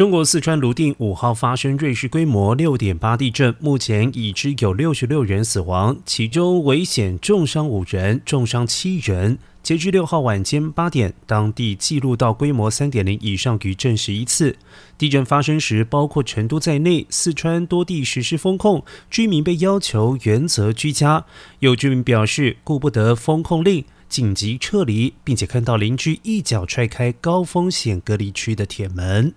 中国四川泸定五号发生瑞士规模六点八地震，目前已知有六十六人死亡，其中危险重伤五人，重伤七人。截至六号晚间八点，当地记录到规模三点零以上余震十一次。地震发生时，包括成都在内，四川多地实施封控，居民被要求原则居家。有居民表示，顾不得封控令，紧急撤离，并且看到邻居一脚踹开高风险隔离区的铁门。